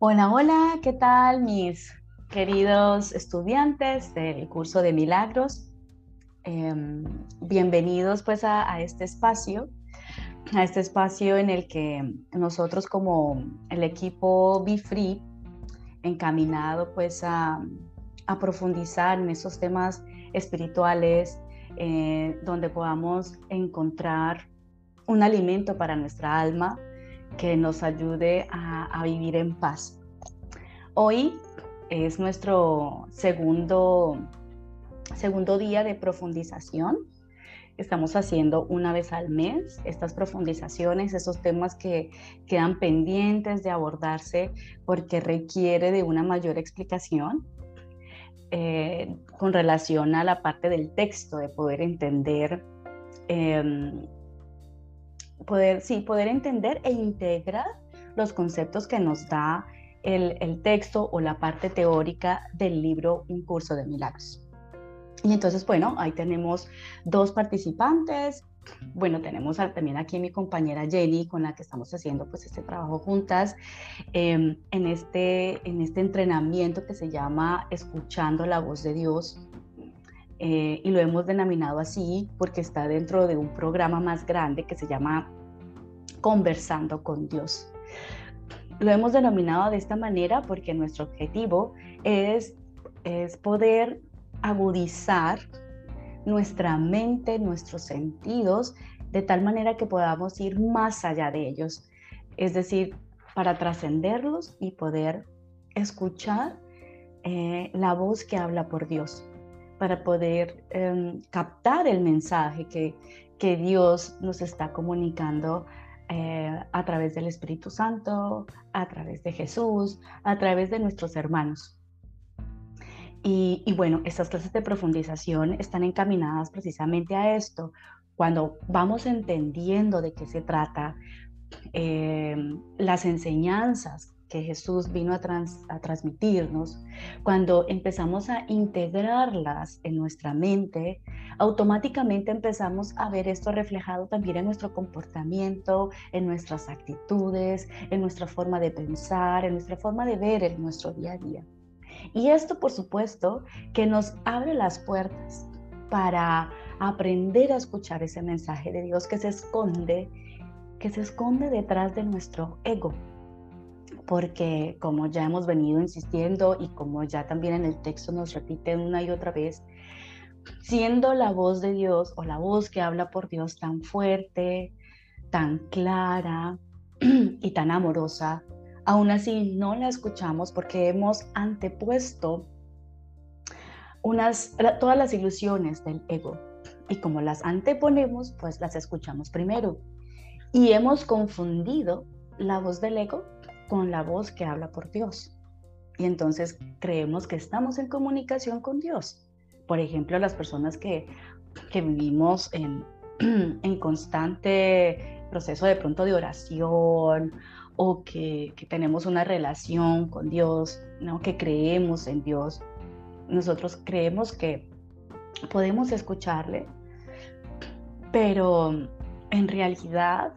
Hola, hola, ¿qué tal mis queridos estudiantes del curso de milagros? Em, bienvenidos pues a, este espacio, a este espacio en el que nosotros como el equipo Be Free, encaminado pues a, profundizar en esos temas espirituales, eh, donde podamos encontrar un alimento para nuestra alma, que nos ayude a, vivir en paz. Hoy es nuestro segundo, segundo día de profundización. Estamos haciendo una vez al mes estas profundizaciones, esos temas que quedan pendientes de abordarse porque requiere de una mayor explicación eh, con relación a la parte del texto, de poder entender em, poder, sí, poder entender e integrar los conceptos que nos da el, el, texto o la parte teórica del libro Un curso de milagros. Y entonces, bueno, ahí tenemos dos participantes. Bueno, tenemos también aquí mi compañera Jenny, con la que estamos haciendo pues este trabajo juntas em, en, este, en este entrenamiento que se llama Escuchando la voz de Dios. Eh, y lo hemos denominado así porque está dentro de un programa más grande que se llama Conversando con Dios. Lo hemos denominado de esta manera porque nuestro objetivo es, es poder agudizar nuestra mente, nuestros sentidos, de tal manera que podamos ir más allá de ellos. Es decir, para trascenderlos y poder escuchar eh, la voz que habla por Dios para poder em, captar el mensaje que, que, Dios nos está comunicando eh, a través del Espíritu Santo, a través de Jesús, a través de nuestros hermanos. Y, bueno, estas clases de profundización están encaminadas precisamente a esto. Cuando vamos entendiendo de qué se trata, em, las enseñanzas que Jesús vino a, transmitirnos, cuando empezamos a integrarlas en nuestra mente, automáticamente empezamos a ver esto reflejado también en nuestro comportamiento, en nuestras actitudes, en nuestra forma de pensar, en nuestra forma de ver en nuestro día a día. Y esto, por supuesto, que nos abre las puertas para aprender a escuchar ese mensaje de Dios que se esconde, que se esconde detrás de nuestro ego, porque como ya hemos venido insistiendo y como ya también en el texto nos repite una y otra vez, siendo la voz de Dios o la voz que habla por Dios tan fuerte, tan clara y tan amorosa, aún así no la escuchamos porque hemos antepuesto unas, todas las ilusiones del ego. Y como las anteponemos, pues las escuchamos primero. Y hemos confundido la voz del ego con la voz que habla por Dios. Y entonces creemos que estamos en comunicación con Dios. Por ejemplo, las personas que, que vivimos en, en constante proceso de pronto de oración o que, que, tenemos una relación con Dios, ¿no? que creemos en Dios, nosotros creemos que podemos escucharle, pero en realidad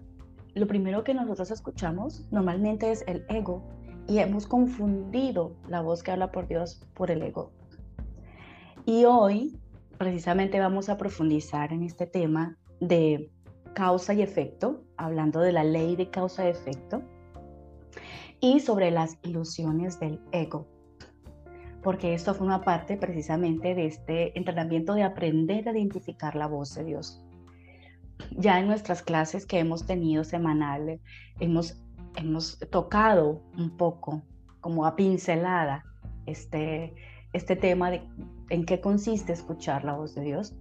lo primero que nosotros escuchamos normalmente es el ego y hemos confundido la voz que habla por Dios por el ego. Y hoy precisamente vamos a profundizar en este tema de causa y efecto, hablando de la ley de causa y efecto, y sobre las ilusiones del ego, porque esto forma parte precisamente de este entrenamiento de aprender a identificar la voz de Dios ya en nuestras clases que hemos tenido semanales, hemos, hemos tocado un poco, como a pincelada, este, este tema de en qué consiste escuchar la voz de Dios,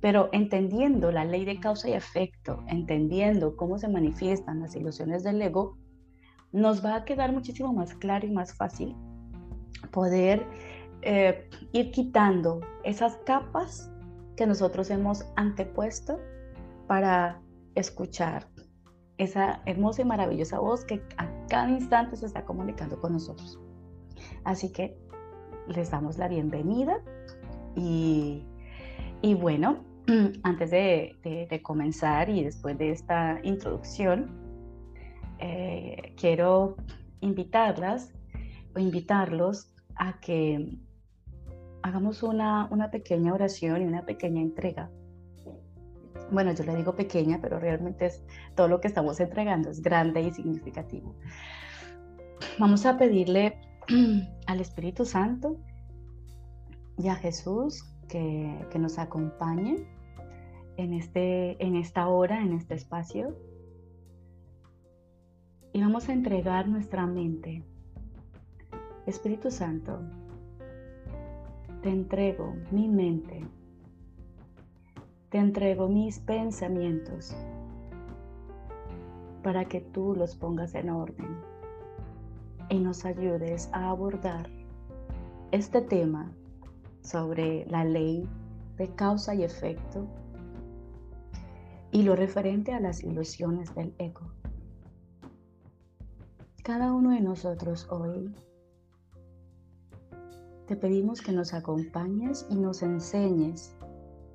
pero entendiendo la ley de causa y efecto, entendiendo cómo se manifiestan las ilusiones del ego, nos va a quedar muchísimo más claro y más fácil poder eh, ir quitando esas capas que nosotros hemos antepuesto para escuchar esa hermosa y maravillosa voz que a cada instante se está comunicando con nosotros. Así que les damos la bienvenida y, bueno, antes de, comenzar y después de esta introducción, eh, quiero invitarlas o invitarlos a que hagamos una, una pequeña oración y una pequeña entrega. Bueno, yo le digo pequeña, pero realmente es todo lo que estamos entregando, es grande y significativo. Vamos a pedirle al Espíritu Santo y a Jesús que, que nos acompañe en, este, en esta hora, en este espacio. Y vamos a entregar nuestra mente. Espíritu Santo, te entrego mi mente, te entrego mis pensamientos para que tú los pongas en orden y nos ayudes a abordar este tema sobre la ley de causa y efecto y lo referente a las ilusiones del ego. Cada uno de nosotros hoy te pedimos que nos acompañes y nos enseñes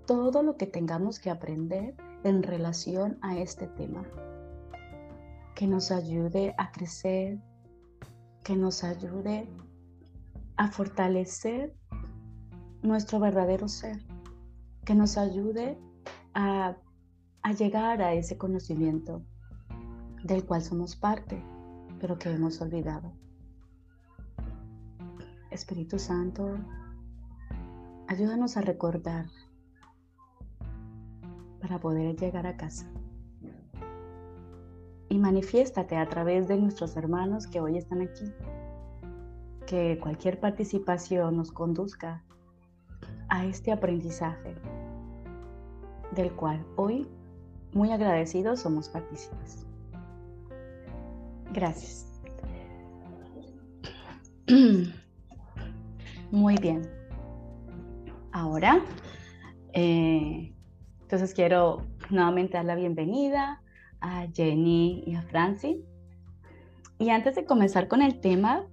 todo lo que tengamos que aprender en relación a este tema. Que nos ayude a crecer, que nos ayude a fortalecer nuestro verdadero ser, que nos ayude a, llegar a ese conocimiento del cual somos parte, pero que hemos olvidado. Espíritu Santo, ayúdanos a recordar para poder llegar a casa. Y manifiéstate a través de nuestros hermanos que hoy están aquí. Que cualquier participación nos conduzca a este aprendizaje del cual hoy muy agradecidos somos partícipes. Gracias. Muy bien. Ahora, eh, entonces quiero nuevamente dar la bienvenida a Jenny y a Franci. Y antes de comenzar con el tema,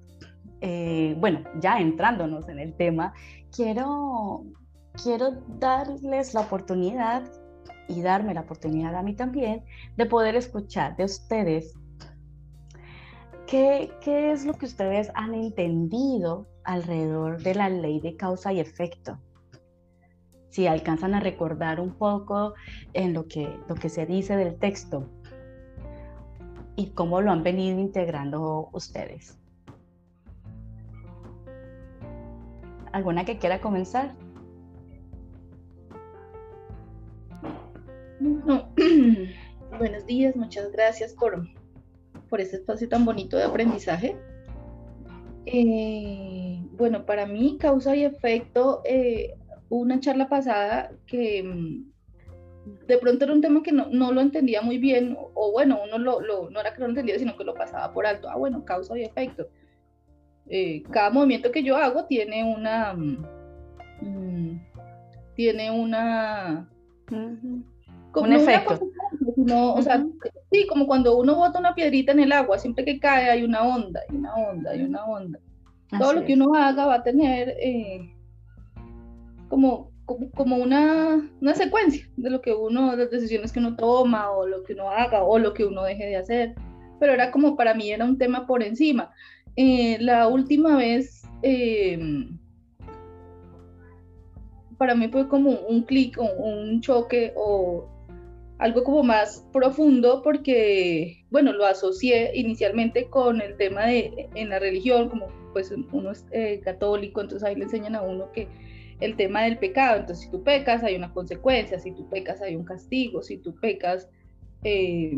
eh, bueno, ya entrándonos en el tema, quiero, quiero darles la oportunidad y darme la oportunidad a mí también de poder escuchar de ustedes qué, qué es lo que ustedes han entendido alrededor de la ley de causa y efecto. Si alcanzan a recordar un poco en lo que, lo que se dice del texto y cómo lo han venido integrando ustedes. ¿Alguna que quiera comenzar? Buenos días, muchas gracias por, por este espacio tan bonito de aprendizaje. Eh, bueno, para mí, causa y efecto, eh, una charla pasada que mm, de pronto era un tema que no, lo entendía muy bien, o, bueno, uno lo, no era que no lo entendía, sino que lo pasaba por alto. Ah, bueno, causa y efecto. Eh, cada movimiento que yo hago tiene una... Mm, mm, tiene una... Como un efecto. o sea, sí, como cuando uno bota una piedrita en el agua, siempre que cae hay una onda, hay una onda, hay una onda. Todo lo que uno haga va a tener eh, como, como, una, una, secuencia de lo que uno, las decisiones que uno toma o lo que uno haga o lo que uno deje de hacer. Pero era como para mí era un tema por encima. Eh, la última vez, em, para mí fue como un clic o un choque o algo como más profundo porque, bueno, lo asocié inicialmente con el tema de en la religión, como pues uno es eh, católico, entonces ahí le enseñan a uno que el tema del pecado, entonces si tú pecas hay una consecuencia, si tú pecas hay un castigo, si tú pecas, eh,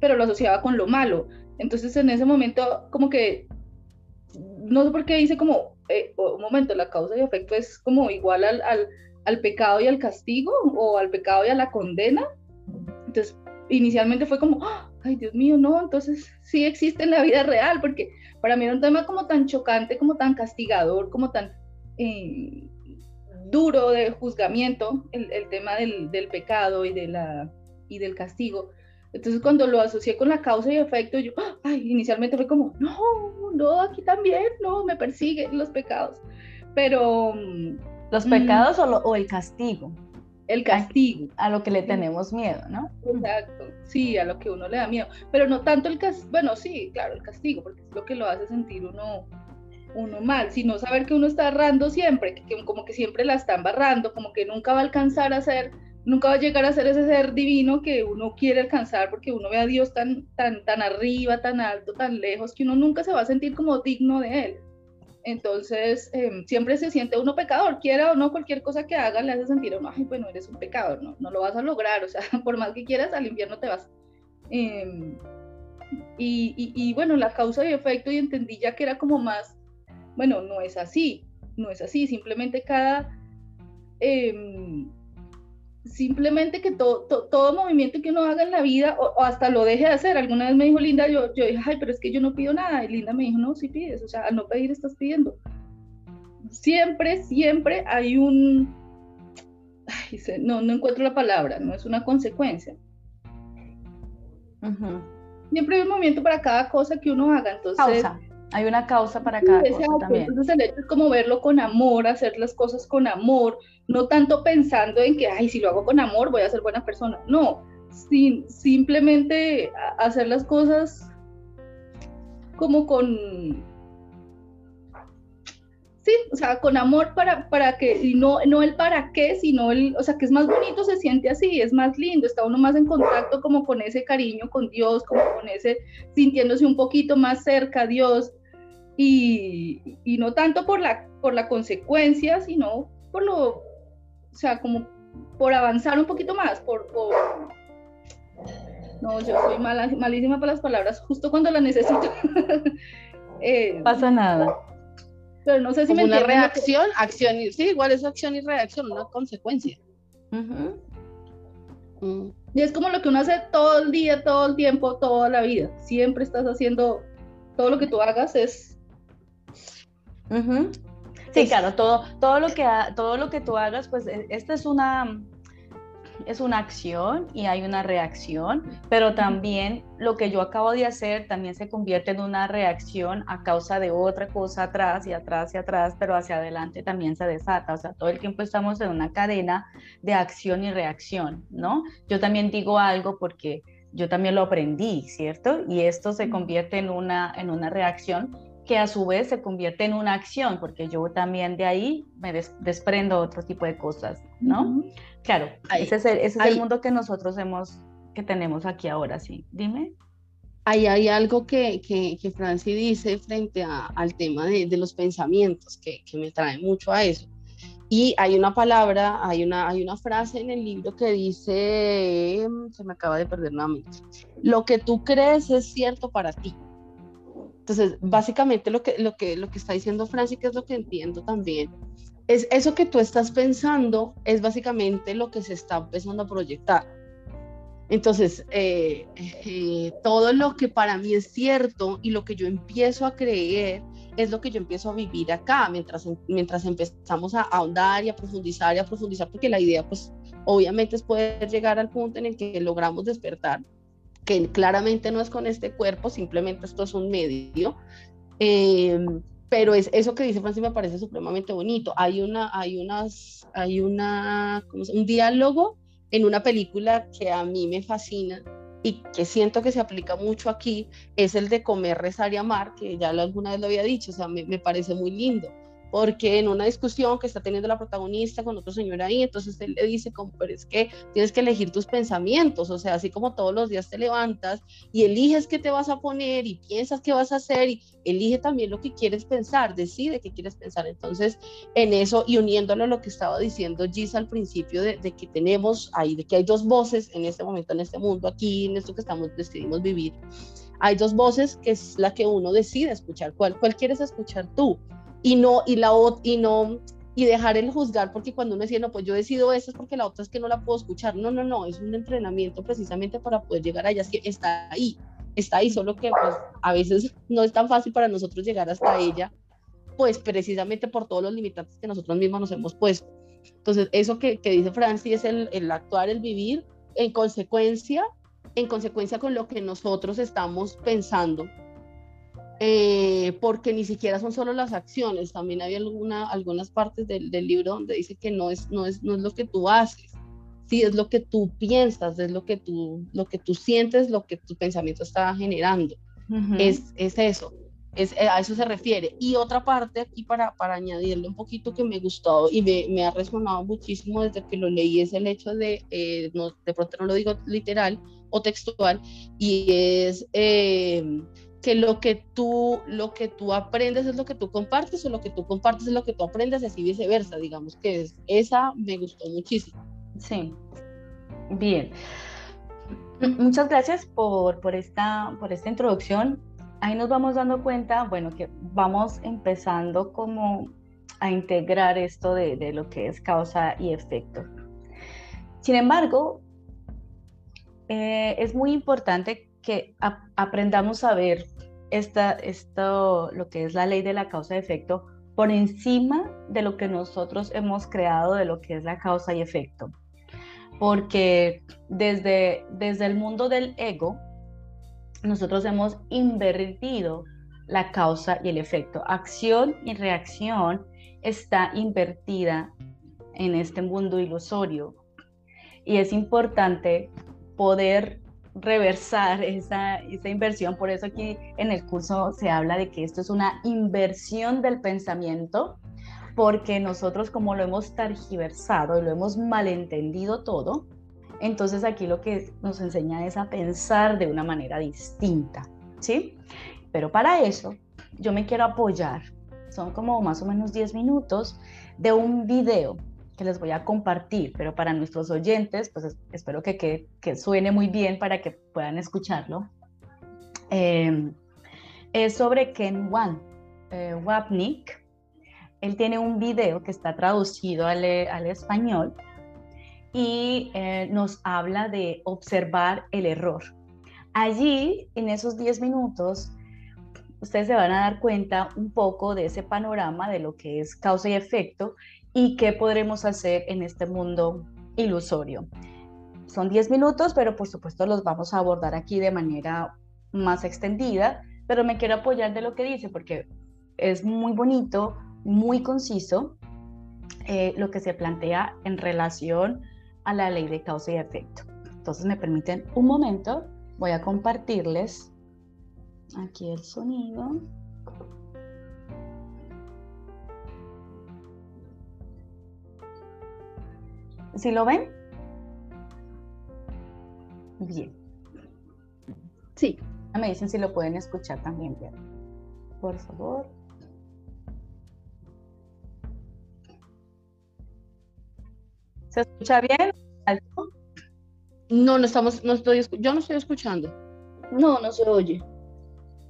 pero lo asociaba con lo malo. Entonces en ese momento como que, no sé por qué dice como, eh, un momento, la causa y efecto es como igual al, al, al pecado y al castigo o al pecado y a la condena. Entonces inicialmente fue como, ¡Ah! ay Dios mío, no, entonces sí existe en la vida real, porque para mí era un tema como tan chocante, como tan castigador, como tan eh, duro de juzgamiento, el, tema del, pecado y, de la, y del castigo. Entonces cuando lo asocié con la causa y efecto, yo, ay, inicialmente fue como, no, no, aquí también, no, me persiguen los pecados. Pero... ¿Los pecados o, o el castigo? el castigo. A lo que le tenemos miedo, ¿no? Exacto, sí, a lo que uno le da miedo. Pero no tanto el castigo, bueno, sí, claro, el castigo, porque es lo que lo hace sentir uno uno mal, sino saber que uno está errando siempre, que, como que siempre la está embarrando, como que nunca va a alcanzar a ser, nunca va a llegar a ser ese ser divino que uno quiere alcanzar porque uno ve a Dios tan, tan, tan arriba, tan alto, tan lejos, que uno nunca se va a sentir como digno de Él. Entonces, em, siempre se siente uno pecador, quiera o no, cualquier cosa que haga le hace sentir uno, ay, bueno, eres un pecador, no, lo vas a lograr, o sea, por más que quieras, al infierno te vas. Em, y, y, y, bueno, la causa y efecto, y entendí ya que era como más bueno, no es así, no es así, simplemente cada... Em, simplemente que todo movimiento que uno haga en la vida o, hasta lo deje de hacer. Alguna vez me dijo Linda, yo, yo dije, ay, pero es que yo no pido nada. Y Linda me dijo, no, sí pides, o sea, al no pedir estás pidiendo. Siempre, siempre hay un... Ay, no, no encuentro la palabra, no es una consecuencia. Siempre hay un movimiento para cada cosa que uno haga. Entonces, hay una causa para cada cosa también. Entonces el hecho es como verlo con amor, hacer las cosas con amor, no tanto pensando en que, ay, si lo hago con amor voy a ser buena persona. No, sin, simplemente hacer las cosas como con, sí, o sea, con amor para, para que, y no, no el para qué, sino el, o sea, que es más bonito, se siente así, es más lindo, está uno más en contacto como con ese cariño con Dios, como con ese, sintiéndose un poquito más cerca a Dios, y, y, no tanto por la, por la consecuencia, sino por lo, o sea, como por avanzar un poquito más, por, por... no, yo soy mala, malísima para las palabras, justo cuando las necesito. eh, Pasa nada. Pero no sé si me Una reacción, acción, y, sí, igual es acción y reacción, una consecuencia. Mm. Y es como lo que uno hace todo el día, todo el tiempo, toda la vida. Siempre estás haciendo, todo lo que tú hagas es Sí, claro, todo, todo, lo que, todo lo que tú hagas, pues e, esta es una, es una acción y hay una reacción, pero también lo que yo acabo de hacer también se convierte en una reacción a causa de otra cosa atrás y atrás y atrás, pero hacia adelante también se desata. O sea, todo el tiempo estamos en una cadena de acción y reacción, ¿no? Yo también digo algo porque yo también lo aprendí, ¿cierto? Y esto se convierte en una, en una reacción que a su vez se convierte en una acción, porque yo también de ahí me desprendo otro tipo de cosas, ¿no? Claro, ese es, el, ese es el mundo que nosotros hemos, que tenemos aquí ahora, sí. Dime. Ahí hay algo que, que, que Franci dice frente a, al tema de, de los pensamientos, que, que, me trae mucho a eso. Y hay una palabra, hay una, hay una frase en el libro que dice, se me acaba de perder nuevamente, lo que tú crees es cierto para ti. Entonces, básicamente lo que, lo que, lo que está diciendo Francis, que es lo que entiendo también, es eso que tú estás pensando, es básicamente lo que se está empezando a proyectar. Entonces, eh, eh, todo lo que para mí es cierto y lo que yo empiezo a creer es lo que yo empiezo a vivir acá, mientras, mientras empezamos a ahondar y a profundizar y a profundizar, porque la idea, pues, obviamente es poder llegar al punto en el que logramos despertar que claramente no es con este cuerpo, simplemente esto es un medio. Eh, pero es eso que dice Francis me parece supremamente bonito. Hay una, hay unas, hay una, un diálogo en una película que a mí me fascina y que siento que se aplica mucho aquí, es el de comer, rezar y amar, que ya alguna vez lo había dicho, o sea, me, me parece muy lindo porque en una discusión que está teniendo la protagonista con otro señor ahí, entonces él le dice como, pero es que tienes que elegir tus pensamientos, o sea, así como todos los días te levantas y eliges qué te vas a poner y piensas qué vas a hacer y elige también lo que quieres pensar, decide qué quieres pensar. Entonces, en eso y uniéndolo a lo que estaba diciendo Gis al principio de, que tenemos ahí, de que hay dos voces en este momento, en este mundo, aquí, en esto que estamos, decidimos vivir. Hay dos voces que es la que uno decide escuchar. ¿Cuál, cuál quieres escuchar tú? Y no, y la y no, y dejar el juzgar, porque cuando uno dice, no, pues yo decido eso es porque la otra es que no la puedo escuchar. No, no, no, es un entrenamiento precisamente para poder llegar allá, está ahí, está ahí, solo que pues a veces no es tan fácil para nosotros llegar hasta ella, pues precisamente por todos los limitantes que nosotros mismos nos hemos puesto. Entonces, eso que, que dice Francis es el, el actuar, el vivir, en consecuencia, en consecuencia con lo que nosotros estamos pensando eh, porque ni siquiera son solo las acciones, también hay alguna, algunas partes del, del, libro donde dice que no es, no, es, no es lo que tú haces, sí es lo que tú piensas, es lo que tú, lo que tú sientes, lo que tu pensamiento está generando, es, es eso. Es, eh, a eso se refiere. Y otra parte aquí para, para añadirle un poquito que me gustó y me, me ha resonado muchísimo desde que lo leí es el hecho de, eh, no, de pronto no lo digo literal o textual, y es eh, que lo que, tú, lo que tú aprendes es lo que tú compartes o lo que tú compartes es lo que tú aprendes, así viceversa, digamos que es, esa me gustó muchísimo. Sí, bien. Muchas gracias por, por, esta, por esta introducción ahí nos vamos dando cuenta, bueno, que vamos empezando como a integrar esto de, lo que es causa y efecto. Sin embargo, eh, es muy importante que aprendamos a ver esta, esto, lo que es la ley de la causa y efecto por encima de lo que nosotros hemos creado de lo que es la causa y efecto. Porque desde, desde el mundo del ego, nosotros hemos invertido la causa y el efecto. Acción y reacción está invertida en este mundo ilusorio. Y es importante poder reversar esa, esa, inversión. Por eso aquí en el curso se habla de que esto es una inversión del pensamiento, porque nosotros como lo hemos targiversado y lo hemos malentendido todo, entonces aquí lo que nos enseña es a pensar de una manera distinta, ¿sí? Pero para eso yo me quiero apoyar, son como más o menos 10 minutos de un video que les voy a compartir, pero para nuestros oyentes, pues espero que, que, suene muy bien para que puedan escucharlo. Em, es sobre Ken Wan, eh, Wapnick. Él tiene un video que está traducido al, al español y eh, nos habla de observar el error. Allí, en esos 10 minutos, ustedes se van a dar cuenta un poco de ese panorama de lo que es causa y efecto y qué podremos hacer en este mundo ilusorio. Son 10 minutos, pero por supuesto los vamos a abordar aquí de manera más extendida, pero me quiero apoyar de lo que dice porque es muy bonito, muy conciso eh, lo que se plantea en relación a la ley de causa y efecto. Entonces me permiten un momento, voy a compartirles aquí el sonido. ¿Sí lo ven? Bien. Sí. Me dicen si lo pueden escuchar también bien. Por favor. ¿Se escucha bien? No, no estamos, no estoy, yo no estoy escuchando. No, no se oye.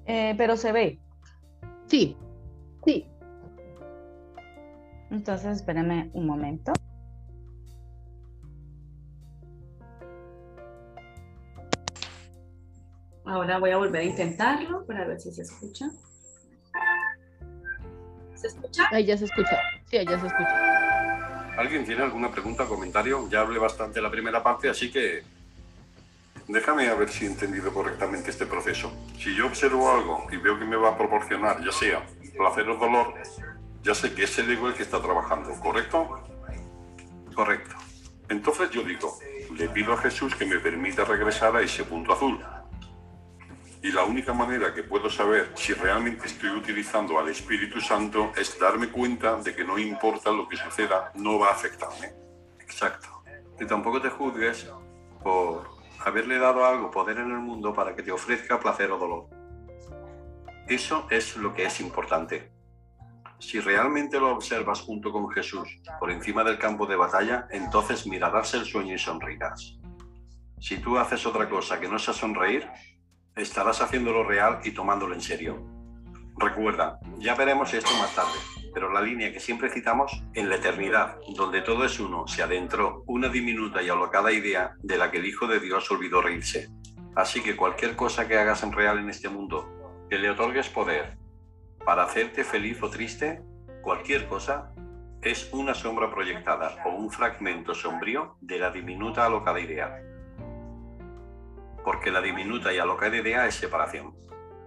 Eh, pero se ve. Sí. Sí. Entonces, espérame un momento. Ahora voy a volver a intentarlo para ver si se escucha. ¿Se escucha? Ahí ya se escucha. Sí, ahí ya se escucha. ¿Alguien tiene alguna pregunta o comentario? Ya hablé bastante la primera parte, así que déjame a ver si he entendido correctamente este proceso. Si yo observo algo y veo que me va a proporcionar, ya sea placer o dolor, ya sé que es el ego el que está trabajando, ¿correcto? Correcto. Entonces yo digo, le pido a Jesús que me permita regresar a ese punto azul. Y la única manera que puedo saber si realmente estoy utilizando al Espíritu Santo es darme cuenta de que no importa lo que suceda, no va a afectarme. Exacto. Y tampoco te juzgues por haberle dado algo poder en el mundo para que te ofrezca placer o dolor. Eso es lo que es importante. Si realmente lo observas junto con Jesús por encima del campo de batalla, entonces mirarás el sueño y sonreirás. Si tú haces otra cosa que no sea sonreír, estarás haciéndolo real y tomándolo en serio. Recuerda, ya veremos esto más tarde, pero la línea que siempre citamos, en la eternidad, donde todo es uno, se adentró una diminuta y alocada idea de la que el Hijo de Dios olvidó reírse. Así que cualquier cosa que hagas en real en este mundo, que le otorgues poder para hacerte feliz o triste, cualquier cosa, es una sombra proyectada o un fragmento sombrío de la diminuta alocada idea porque la diminuta y alocada idea es separación.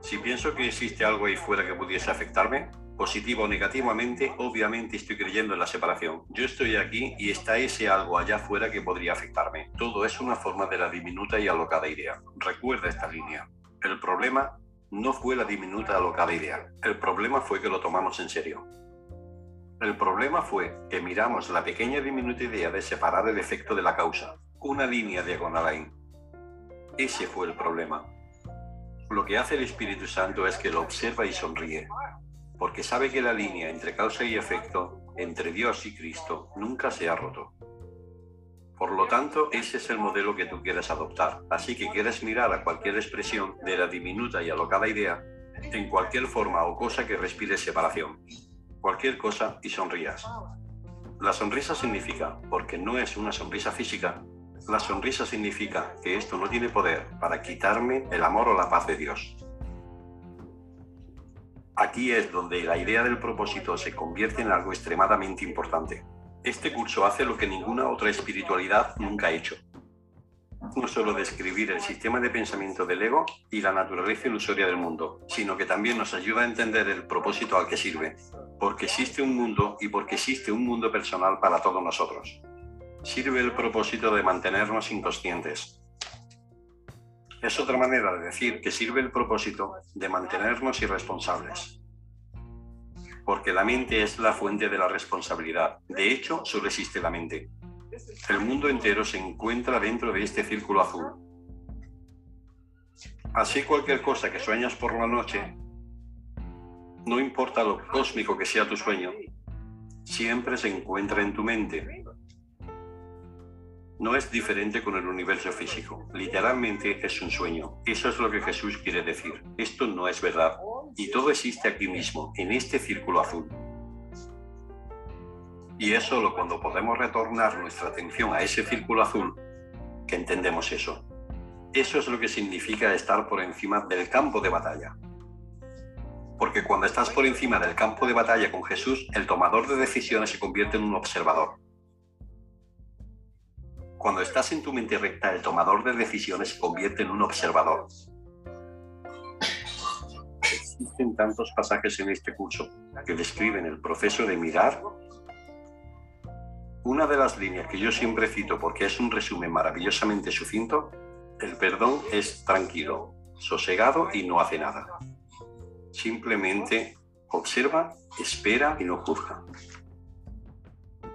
Si pienso que existe algo ahí fuera que pudiese afectarme, positivo o negativamente, obviamente estoy creyendo en la separación. Yo estoy aquí y está ese algo allá afuera que podría afectarme. Todo es una forma de la diminuta y alocada idea. Recuerda esta línea. El problema no fue la diminuta alocada idea. El problema fue que lo tomamos en serio. El problema fue que miramos la pequeña diminuta idea de separar el efecto de la causa, una línea diagonal ahí. Ese fue el problema. Lo que hace el Espíritu Santo es que lo observa y sonríe, porque sabe que la línea entre causa y efecto, entre Dios y Cristo, nunca se ha roto. Por lo tanto, ese es el modelo que tú quieres adoptar. Así que quieres mirar a cualquier expresión de la diminuta y alocada idea en cualquier forma o cosa que respire separación. Cualquier cosa y sonrías. La sonrisa significa, porque no es una sonrisa física, la sonrisa significa que esto no tiene poder para quitarme el amor o la paz de Dios. Aquí es donde la idea del propósito se convierte en algo extremadamente importante. Este curso hace lo que ninguna otra espiritualidad nunca ha hecho. No solo describir el sistema de pensamiento del ego y la naturaleza ilusoria del mundo, sino que también nos ayuda a entender el propósito al que sirve, porque existe un mundo y porque existe un mundo personal para todos nosotros. Sirve el propósito de mantenernos inconscientes. Es otra manera de decir que sirve el propósito de mantenernos irresponsables porque la mente es la fuente de la responsabilidad. De hecho, solo existe la mente. El mundo entero se encuentra dentro de este círculo azul. Así cualquier cosa que sueñas por la noche, no importa lo cósmico que sea tu sueño, siempre se encuentra en tu mente. No es diferente con el universo físico. Literalmente es un sueño. Eso es lo que Jesús quiere decir. Esto no es verdad y todo existe aquí mismo, en este círculo azul. Y es solo cuando podemos retornar nuestra atención a ese círculo azul que entendemos eso. Eso es lo que significa estar por encima del campo de batalla. Porque cuando estás por encima del campo de batalla con Jesús, el tomador de decisiones se convierte en un observador. Cuando estás en tu mente recta, el tomador de decisiones se convierte en un observador existen tantos pasajes en este curso que describen el proceso de mirar. Una de las líneas que yo siempre cito porque es un resumen maravillosamente sucinto, el perdón es tranquilo, sosegado y no hace nada. Simplemente observa, espera y no juzga.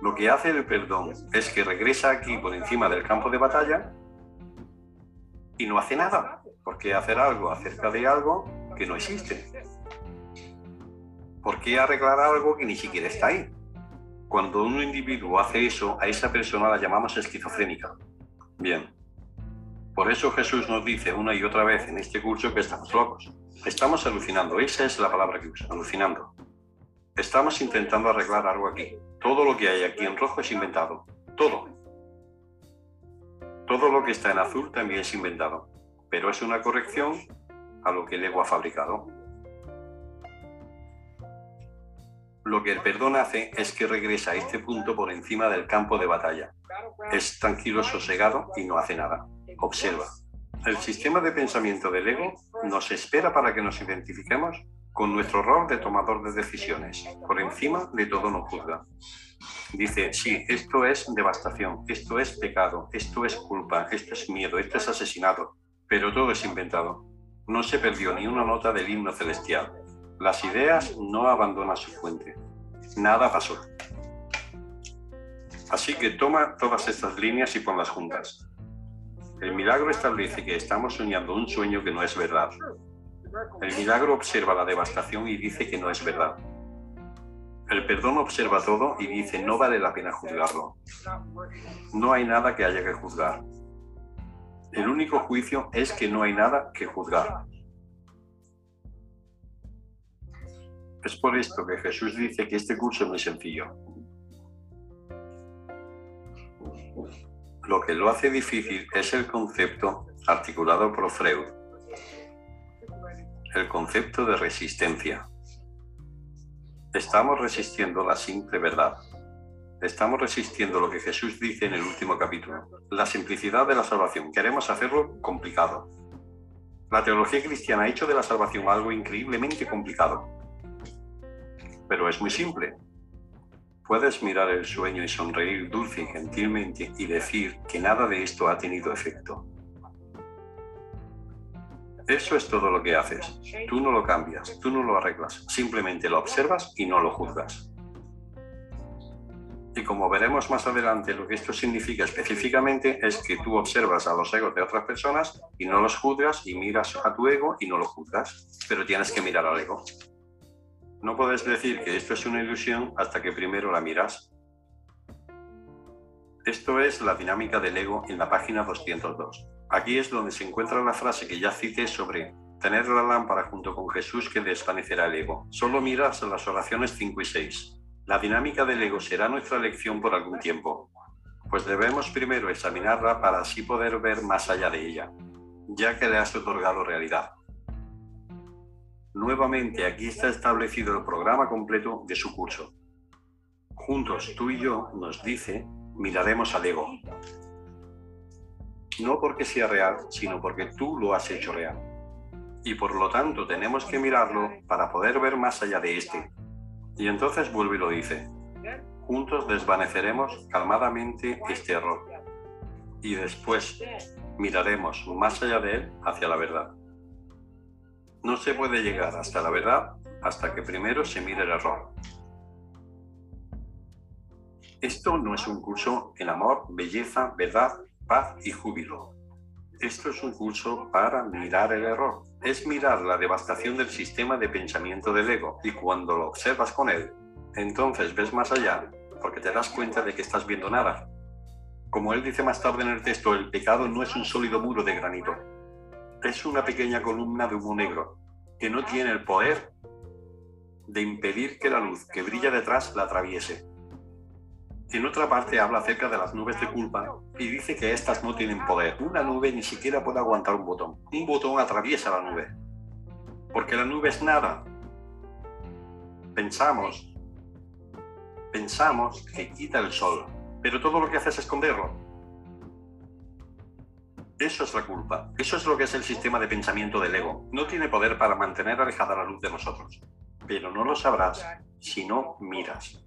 Lo que hace el perdón es que regresa aquí por encima del campo de batalla y no hace nada, porque hacer algo acerca de algo que no existe. ¿Por qué arreglar algo que ni siquiera está ahí? Cuando un individuo hace eso, a esa persona la llamamos esquizofrénica. Bien. Por eso Jesús nos dice una y otra vez en este curso que estamos locos. Estamos alucinando, esa es la palabra que usa, alucinando. Estamos intentando arreglar algo aquí. Todo lo que hay aquí en rojo es inventado. Todo. Todo lo que está en azul también es inventado. Pero es una corrección a lo que el ego ha fabricado. Lo que el perdón hace es que regresa a este punto por encima del campo de batalla. Es tranquilo, sosegado y no hace nada. Observa. El sistema de pensamiento del ego nos espera para que nos identifiquemos con nuestro rol de tomador de decisiones. Por encima de todo nos juzga. Dice, sí, esto es devastación, esto es pecado, esto es culpa, esto es miedo, esto es asesinato, pero todo es inventado no se perdió ni una nota del himno celestial. Las ideas no abandonan su fuente. Nada pasó. Así que toma todas estas líneas y ponlas juntas. El milagro establece que estamos soñando un sueño que no es verdad. El milagro observa la devastación y dice que no es verdad. El perdón observa todo y dice no vale la pena juzgarlo. No hay nada que haya que juzgar. El único juicio es que no hay nada que juzgar. Es por esto que Jesús dice que este curso es muy sencillo. Lo que lo hace difícil es el concepto articulado por Freud, el concepto de resistencia. Estamos resistiendo la simple verdad. Estamos resistiendo lo que Jesús dice en el último capítulo, la simplicidad de la salvación. Queremos hacerlo complicado. La teología cristiana ha hecho de la salvación algo increíblemente complicado. Pero es muy simple. Puedes mirar el sueño y sonreír dulce y gentilmente y decir que nada de esto ha tenido efecto. Eso es todo lo que haces. Tú no lo cambias, tú no lo arreglas, simplemente lo observas y no lo juzgas. Y como veremos más adelante, lo que esto significa específicamente es que tú observas a los egos de otras personas y no los juzgas y miras a tu ego y no lo juzgas, pero tienes que mirar al ego. No puedes decir que esto es una ilusión hasta que primero la miras. Esto es la dinámica del ego en la página 202. Aquí es donde se encuentra la frase que ya cité sobre tener la lámpara junto con Jesús que desvanecerá el ego. Solo miras las oraciones 5 y 6. La dinámica del ego será nuestra lección por algún tiempo, pues debemos primero examinarla para así poder ver más allá de ella, ya que le has otorgado realidad. Nuevamente aquí está establecido el programa completo de su curso. Juntos tú y yo, nos dice, miraremos al ego. No porque sea real, sino porque tú lo has hecho real. Y por lo tanto tenemos que mirarlo para poder ver más allá de este, y entonces vuelve y lo dice. Juntos desvaneceremos calmadamente este error. Y después miraremos más allá de él hacia la verdad. No se puede llegar hasta la verdad hasta que primero se mire el error. Esto no es un curso en amor, belleza, verdad, paz y júbilo. Esto es un curso para mirar el error. Es mirar la devastación del sistema de pensamiento del ego y cuando lo observas con él, entonces ves más allá porque te das cuenta de que estás viendo nada. Como él dice más tarde en el texto, el pecado no es un sólido muro de granito. Es una pequeña columna de humo negro que no tiene el poder de impedir que la luz que brilla detrás la atraviese. En otra parte habla acerca de las nubes de culpa y dice que estas no tienen poder. Una nube ni siquiera puede aguantar un botón. Un botón atraviesa la nube. Porque la nube es nada. Pensamos, pensamos que quita el sol, pero todo lo que hace es esconderlo. Eso es la culpa. Eso es lo que es el sistema de pensamiento del ego. No tiene poder para mantener alejada la luz de nosotros. Pero no lo sabrás si no miras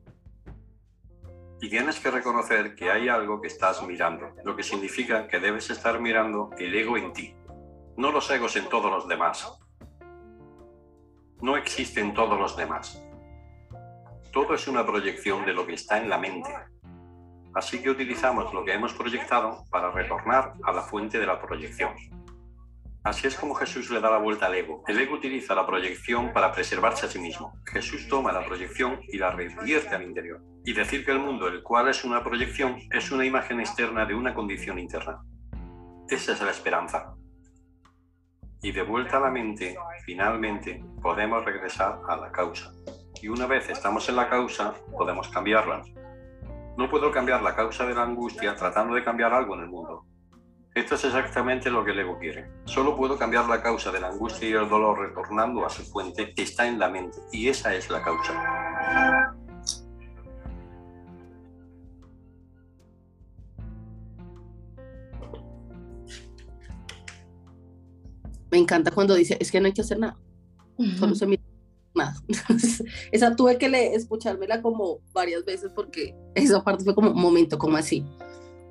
y tienes que reconocer que hay algo que estás mirando, lo que significa que debes estar mirando el ego en ti, no los egos en todos los demás. No existen todos los demás. Todo es una proyección de lo que está en la mente. Así que utilizamos lo que hemos proyectado para retornar a la fuente de la proyección. Así es como Jesús le da la vuelta al ego. El ego utiliza la proyección para preservarse a sí mismo. Jesús toma la proyección y la revierte al interior. Y decir que el mundo, el cual es una proyección, es una imagen externa de una condición interna. Esa es la esperanza. Y de vuelta a la mente, finalmente, podemos regresar a la causa. Y una vez estamos en la causa, podemos cambiarla. No puedo cambiar la causa de la angustia tratando de cambiar algo en el mundo esto es exactamente lo que el ego quiere. Solo puedo cambiar la causa de la angustia y el dolor retornando a su fuente que está en la mente. Y esa es la causa. Me encanta cuando dice, es que no hay que hacer nada. Solo se mira nada. esa tuve que le, escuchármela como varias veces porque esa parte fue como un momento, como así.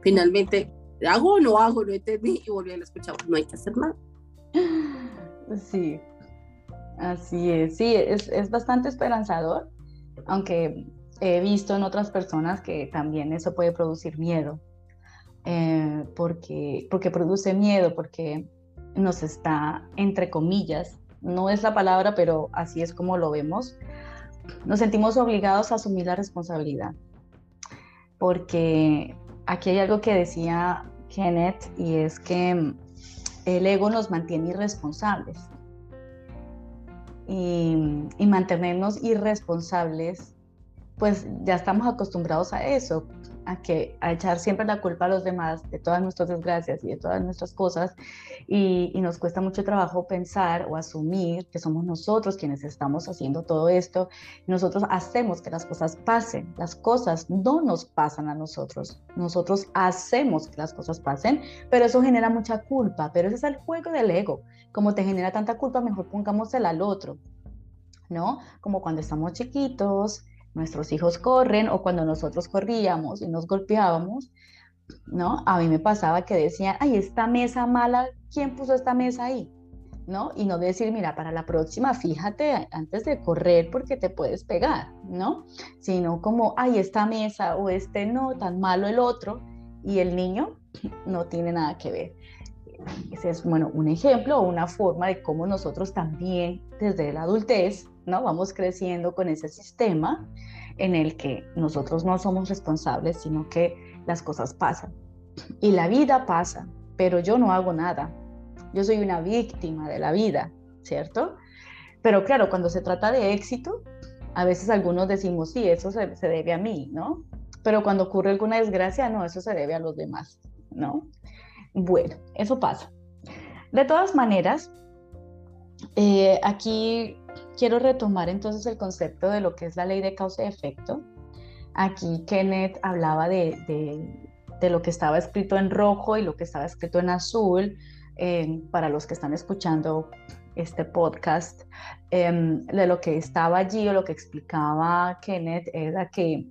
Finalmente hago o no hago, no entendí y volví a escuchar, no hay que hacer nada. Sí, así es, sí, es, es bastante esperanzador, aunque he visto en otras personas que también eso puede producir miedo, eh, porque, porque produce miedo, porque nos está, entre comillas, no es la palabra, pero así es como lo vemos, nos sentimos obligados a asumir la responsabilidad, porque aquí hay algo que decía Kenneth, y es que mm, el ego nos mantiene irresponsables. Y, y, mantenernos irresponsables, pues ya estamos acostumbrados a eso a, que, a echar siempre la culpa a los demás de todas nuestras desgracias y de todas nuestras cosas y, nos cuesta mucho trabajo pensar o asumir que somos nosotros quienes estamos haciendo todo esto. Nosotros hacemos que las cosas pasen, las cosas no nos pasan a nosotros, nosotros hacemos que las cosas pasen, pero eso genera mucha culpa, pero ese es el juego del ego. Como te genera tanta culpa, mejor pongámosela al otro. ¿No? Como cuando estamos chiquitos, nuestros hijos corren o cuando nosotros corríamos y nos golpeábamos, ¿no? A mí me pasaba que decían, ay, esta mesa mala, ¿quién puso esta mesa ahí? ¿no? Y no decir, mira, para la próxima, fíjate antes de correr porque te puedes pegar, ¿no? Sino como, ay, esta mesa o este no, tan malo el otro, y el niño no tiene nada que ver. Ese es, bueno, un ejemplo o una forma de cómo nosotros también desde la adultez, ¿no? Vamos creciendo con ese sistema en el que nosotros no somos responsables, sino que las cosas pasan. Y la vida pasa, pero yo no hago nada. Yo soy una víctima de la vida, ¿cierto? Pero claro, cuando se trata de éxito, a veces algunos decimos, sí, eso se, se debe a mí, ¿no? Pero cuando ocurre alguna desgracia, no, eso se debe a los demás, ¿no? Bueno, eso pasa. De todas maneras, eh, aquí quiero retomar entonces el concepto de lo que es la ley de causa y efecto. Aquí Kenneth hablaba de, de, lo que estaba escrito en rojo y lo que estaba escrito en azul. Eh, para los que están escuchando este podcast, em, de lo que estaba allí o lo que explicaba Kenneth era que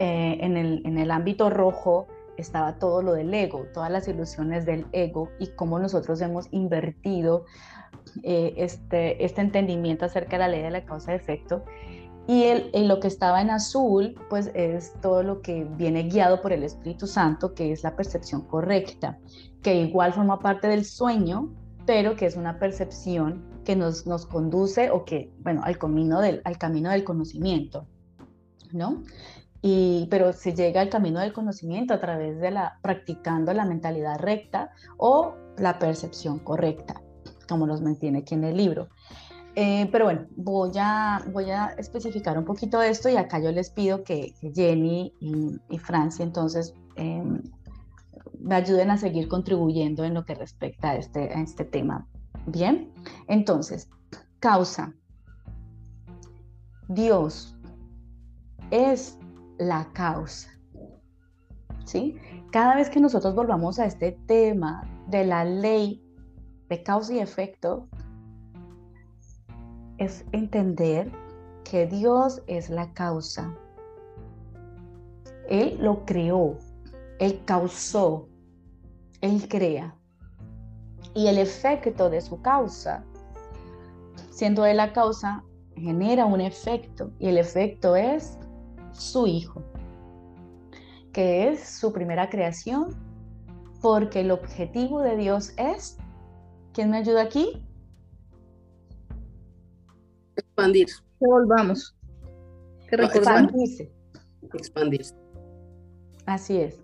eh, en, el, en el ámbito rojo estaba todo lo del ego, todas las ilusiones del ego y cómo nosotros hemos invertido eh, este, este entendimiento acerca de la ley de la causa y efecto. Y el, lo que estaba en azul, pues es todo lo que viene guiado por el Espíritu Santo, que es la percepción correcta, que igual forma parte del sueño, pero que es una percepción que nos, nos conduce o que, bueno, al camino del, al camino del conocimiento, ¿no? Y, pero se llega al camino del conocimiento a través de la practicando la mentalidad recta o la percepción correcta como los mantiene aquí en el libro. Eh, pero bueno, voy a, voy a especificar un poquito esto y acá yo les pido que, Jenny y, Francia entonces em, me ayuden a seguir contribuyendo en lo que respecta a este, a este tema. Bien, entonces, causa. Dios es la causa. ¿Sí? Cada vez que nosotros volvamos a este tema de la ley de causa y efecto es entender que Dios es la causa. Él lo creó, Él causó, Él crea. Y el efecto de su causa, siendo Él la causa, genera un efecto. Y el efecto es su Hijo, que es su primera creación, porque el objetivo de Dios es ¿Quién me ayuda aquí? Expandir. Que volvamos. Que Expandirse. Expandirse. Así es.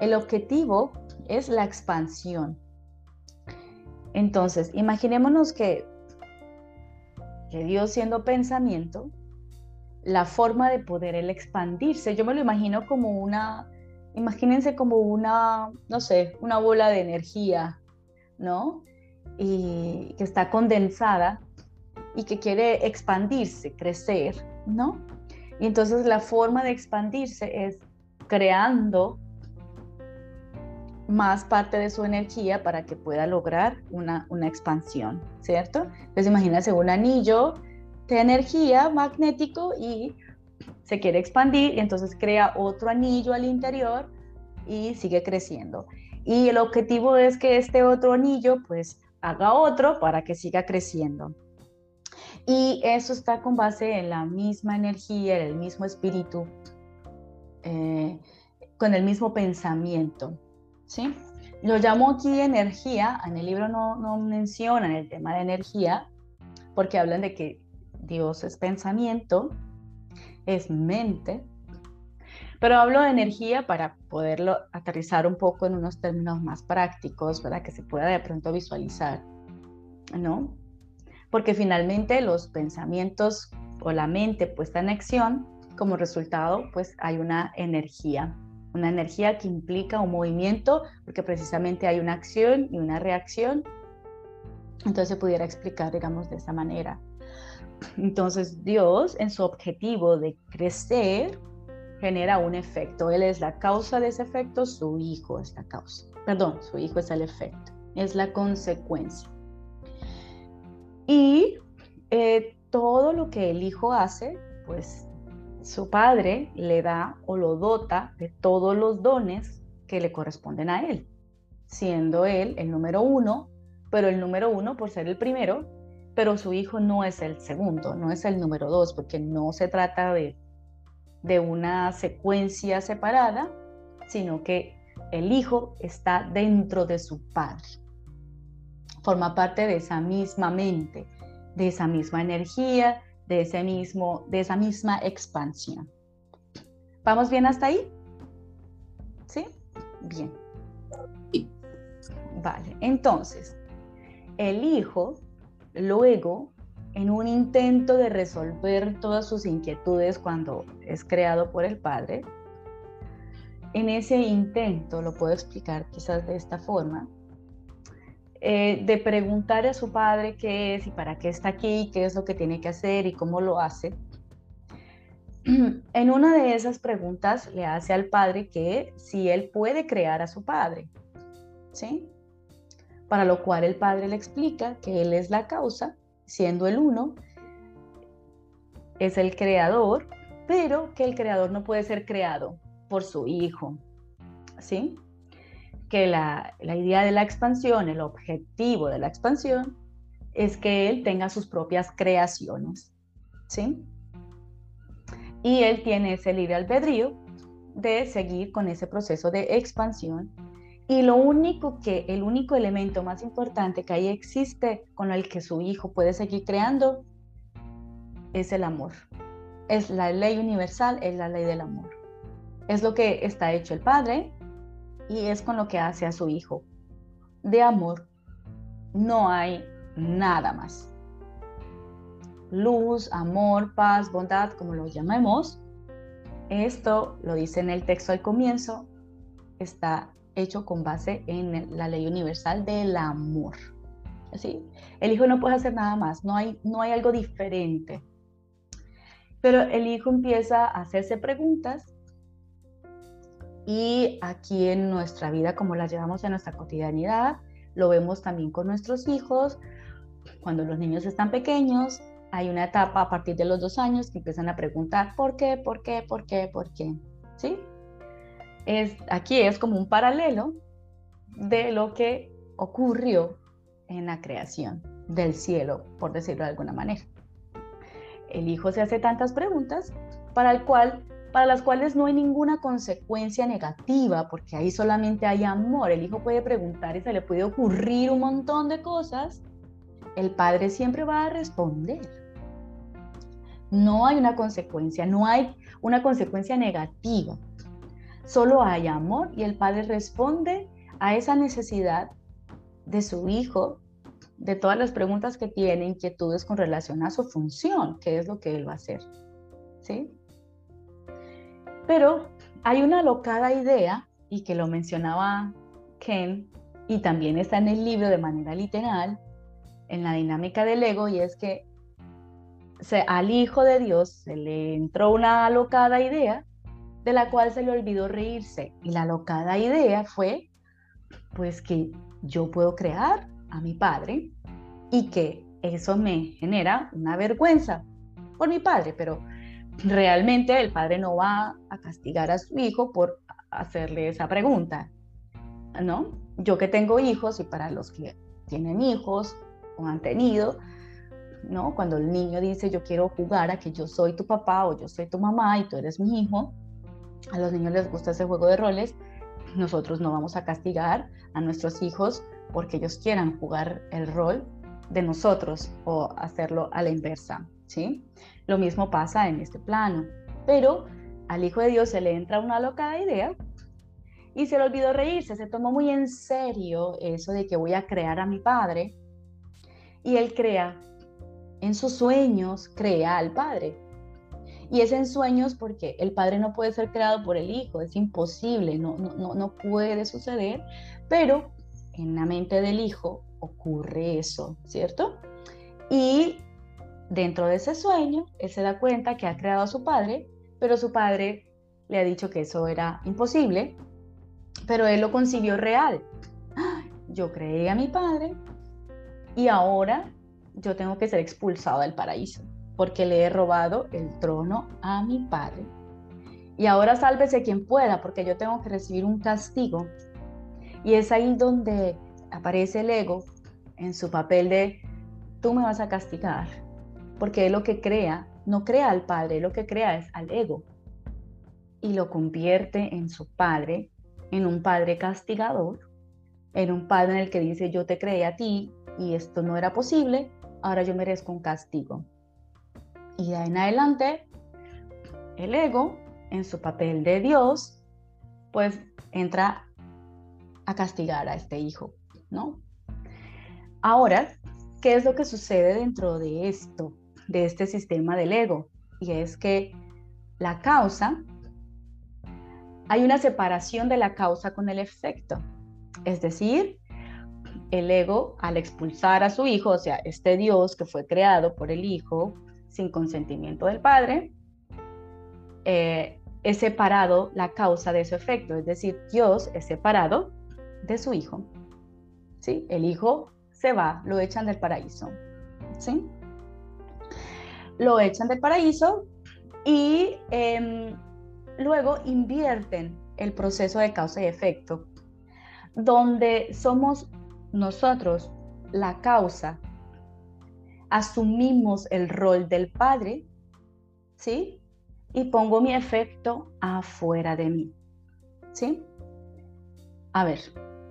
El objetivo es la expansión. Entonces, imaginémonos que, que Dios siendo pensamiento, la forma de poder el expandirse, yo me lo imagino como una, imagínense como una, no sé, una bola de energía, ¿no? Y que está condensada y que quiere expandirse, crecer, ¿no? Y entonces la forma de expandirse es creando más parte de su energía para que pueda lograr una, una expansión, ¿cierto? Entonces imagínense un anillo de energía magnético y se quiere expandir y entonces crea otro anillo al interior y sigue creciendo. Y el objetivo es que este otro anillo pues haga otro para que siga creciendo. Y eso está con base en la misma energía, en el mismo espíritu, eh, con el mismo pensamiento. ¿sí? Lo llamo aquí energía, en el libro no, no mencionan el tema de energía, porque hablan de que Dios es pensamiento, es mente, pero hablo de energía para poderlo aterrizar un poco en unos términos más prácticos, para que se pueda de pronto visualizar, ¿no? Porque finalmente los pensamientos o la mente puesta en acción, como resultado, pues hay una energía, una energía que implica un movimiento, porque precisamente hay una acción y una reacción. Entonces se pudiera explicar, digamos, de esa manera. Entonces Dios, en su objetivo de crecer, genera un efecto. Él es la causa de ese efecto, su hijo es la causa. Perdón, su hijo es el efecto, es la consecuencia. Y eh, todo lo que el hijo hace, pues su padre le da o lo dota de todos los dones que le corresponden a él, siendo él el número uno pero el número uno por ser el primero, pero su hijo no es el segundo, no es el número dos, porque no se trata de, de una secuencia separada, sino que el hijo está dentro de su padre, forma parte de esa misma mente, de esa misma energía, de, ese mismo, de esa misma expansión. ¿Vamos bien hasta ahí? ¿Sí? Bien. Vale, entonces, el hijo luego, en un intento de resolver todas sus inquietudes cuando es creado por el padre, en ese intento, lo puedo explicar quizás de esta forma, eh, de preguntar a su padre qué es y para qué está aquí, qué es lo que tiene que hacer y cómo lo hace. En una de esas preguntas le hace al padre que si él puede crear a su padre, ¿sí? Para lo cual el padre le explica que él es la causa, siendo el uno, es el creador, pero que el creador no puede ser creado por su hijo, ¿sí? Que la, la idea de la expansión, el objetivo de la expansión, es que él tenga sus propias creaciones, ¿sí? Y él tiene ese libre albedrío de seguir con ese proceso de expansión. Y lo único que, el único elemento más importante que ahí existe con el que su hijo puede seguir creando es el amor. Es la ley universal, es la ley del amor. Es lo que está hecho el Padre y es con lo que hace a su Hijo. De amor no hay nada más. Luz, amor, paz, bondad, como lo llamemos. Esto lo dice en el texto al comienzo, está hecho con base en la ley universal del amor. ¿Sí? El hijo no puede hacer nada más, no hay, no hay algo diferente. Pero el hijo empieza a hacerse preguntas y aquí en nuestra vida, como la llevamos en nuestra cotidianidad, lo vemos también con nuestros hijos. Cuando los niños están pequeños, hay una etapa a partir de los dos años que empiezan a preguntar por qué, por qué, por qué, por qué. ¿Sí? Es, aquí es como un paralelo de lo que ocurrió en la creación del cielo, por decirlo de alguna manera. El hijo se hace tantas preguntas para el cual para las cuales no hay ninguna consecuencia negativa, porque ahí solamente hay amor. El hijo puede preguntar y se le puede ocurrir un montón de cosas. El padre siempre va a responder. No hay una consecuencia, no hay una consecuencia negativa. Solo hay amor y el padre responde a esa necesidad de su hijo, de todas las preguntas que tiene, inquietudes con relación a su función, qué es lo que él va a hacer. ¿Sí? Pero hay una locada idea, y que lo mencionaba Ken, y también está en el libro de manera literal, en la dinámica del ego, y es que al Hijo de Dios se le entró una alocada idea de la cual se le olvidó reírse. Y la alocada idea fue, pues que yo puedo crear a mi padre y que eso me genera una vergüenza por mi padre, pero realmente el padre no va a castigar a su hijo por hacerle esa pregunta, ¿no? Yo que tengo hijos y para los que tienen hijos o han tenido, ¿no? Cuando el niño dice yo quiero jugar a que yo soy tu papá o yo soy tu mamá y tú eres mi hijo, a los niños les gusta ese juego de roles, nosotros no vamos a castigar a nuestros hijos porque ellos quieran jugar el rol de nosotros o hacerlo a la inversa, ¿sí? Lo mismo pasa en este plano, pero al Hijo de Dios se le entra una locada idea y se le olvidó reírse, se tomó muy en serio eso de que voy a crear a mi Padre y él crea, en sus sueños crea al Padre. Y es en sueños porque el Padre no puede ser creado por el Hijo, es imposible, no, no, no puede suceder, pero en la mente del Hijo ocurre eso, ¿cierto? Y dentro de ese sueño, él se da cuenta que ha creado a su padre, pero su padre le ha dicho que eso era imposible, pero él lo concibió real. Yo creé a mi padre y ahora yo tengo que ser expulsado del paraíso porque le he robado el trono a mi padre. Y ahora sálvese quien pueda porque yo tengo que recibir un castigo. Y es ahí donde aparece el ego en su papel de tú me vas a castigar, porque él lo que crea, no crea al padre, lo que crea es al ego y lo convierte en su padre, en un padre castigador, en un padre en el que dice yo te creé a ti y esto no era posible, ahora yo merezco un castigo. Y de ahí en adelante, el ego, en su papel de Dios, pues entra a castigar a este hijo, ¿no? Ahora, ¿qué es lo que sucede dentro de esto, de este sistema del ego? Y es que la causa, hay una separación de la causa con el efecto. Es decir, el ego al expulsar a su hijo, o sea, este Dios que fue creado por el hijo sin consentimiento del padre, eh, es separado la causa de su efecto, es decir, Dios es separado de su hijo. ¿sí? El hijo se va, lo echan del paraíso. ¿sí? Lo echan del paraíso y em, luego invierten el proceso de causa y efecto, donde somos nosotros la causa, asumimos el rol del padre, ¿sí? Y pongo mi efecto afuera de mí, ¿sí? A ver,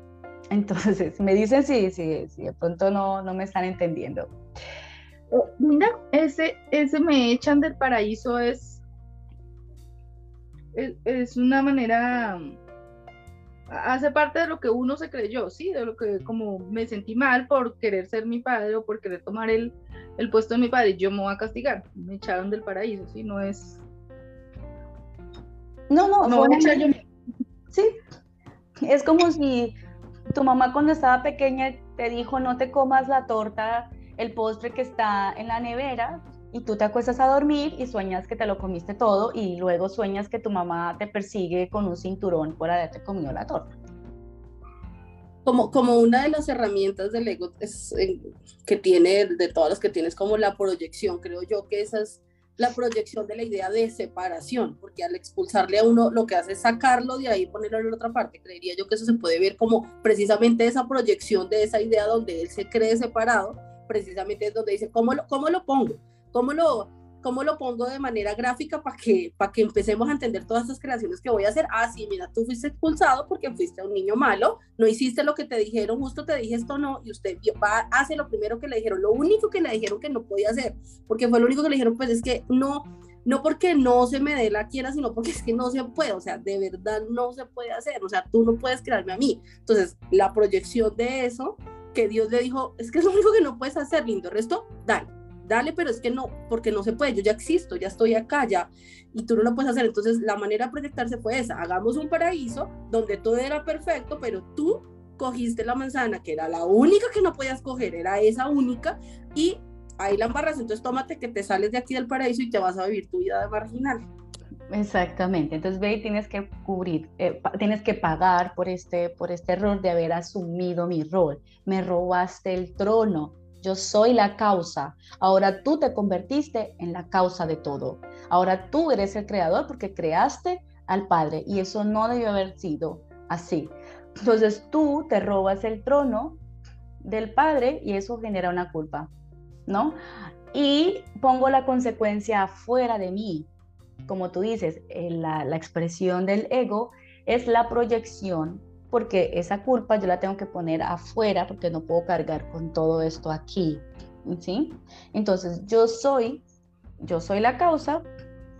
entonces, me dicen si, si, si de pronto no, no me están entendiendo. Oh, mira, ese, ese me echan del paraíso es, es, una manera, hace parte de lo que uno se creyó, ¿sí? De lo que como me sentí mal por querer ser mi padre o por querer tomar el, el puesto de mi padre, yo me voy a castigar. Me echaron del paraíso, ¿sí? No es... No, no, no Sí, es como si tu mamá cuando estaba pequeña te dijo no te comas la torta, el postre que está en la nevera y tú te acuestas a dormir y sueñas que te lo comiste todo y luego sueñas que tu mamá te persigue con un cinturón por haberte comido la torta. Como, como una de las herramientas del ego es, eh, que tiene, de todas las que tienes, como la proyección, creo yo que esas la proyección de la idea de separación, porque al expulsarle a uno lo que hace es sacarlo de ahí y ponerlo en otra parte. Creería yo que eso se puede ver como precisamente esa proyección de esa idea donde él se cree separado, precisamente es donde dice, ¿cómo lo, cómo lo pongo? ¿Cómo lo, ¿Cómo lo pongo de manera gráfica para que, para que empecemos a entender todas estas creaciones que voy a hacer? Ah, sí, mira, tú fuiste expulsado porque fuiste un niño malo, no hiciste lo que te dijeron, justo te dije esto no, y usted va, hace lo primero que le dijeron, lo único que le dijeron que no podía hacer, porque fue lo único que le dijeron, pues es que no, no porque no se me dé la quiera, sino porque es que no se puede, o sea, de verdad no se puede hacer, o sea, tú no puedes crearme a mí. Entonces, la proyección de eso, que Dios le dijo, es que es lo único que no puedes hacer, lindo, el resto, dale dale, pero es que no, porque no se puede, yo ya existo, ya estoy acá, ya, y tú no lo puedes hacer. Entonces, la manera de proyectarse fue esa, hagamos un paraíso donde todo era perfecto, pero tú cogiste la manzana, que era la única que no podías coger, era esa única, y ahí la embarras, entonces tómate que te sales de aquí del paraíso y te vas a vivir tu vida de marginal. Exactamente, entonces ve tienes que cubrir, eh, tienes que pagar por este, por este error de haber asumido mi rol. Me robaste el trono, yo soy la causa. Ahora tú te convertiste en la causa de todo. Ahora tú eres el creador porque creaste al Padre y eso no debió haber sido así. Entonces tú te robas el trono del Padre y eso genera una culpa, ¿no? Y pongo la consecuencia fuera de mí. Como tú dices, eh, la, la expresión del ego es la proyección porque esa culpa yo la tengo que poner afuera porque no puedo cargar con todo esto aquí, ¿sí? Entonces yo soy, yo soy la causa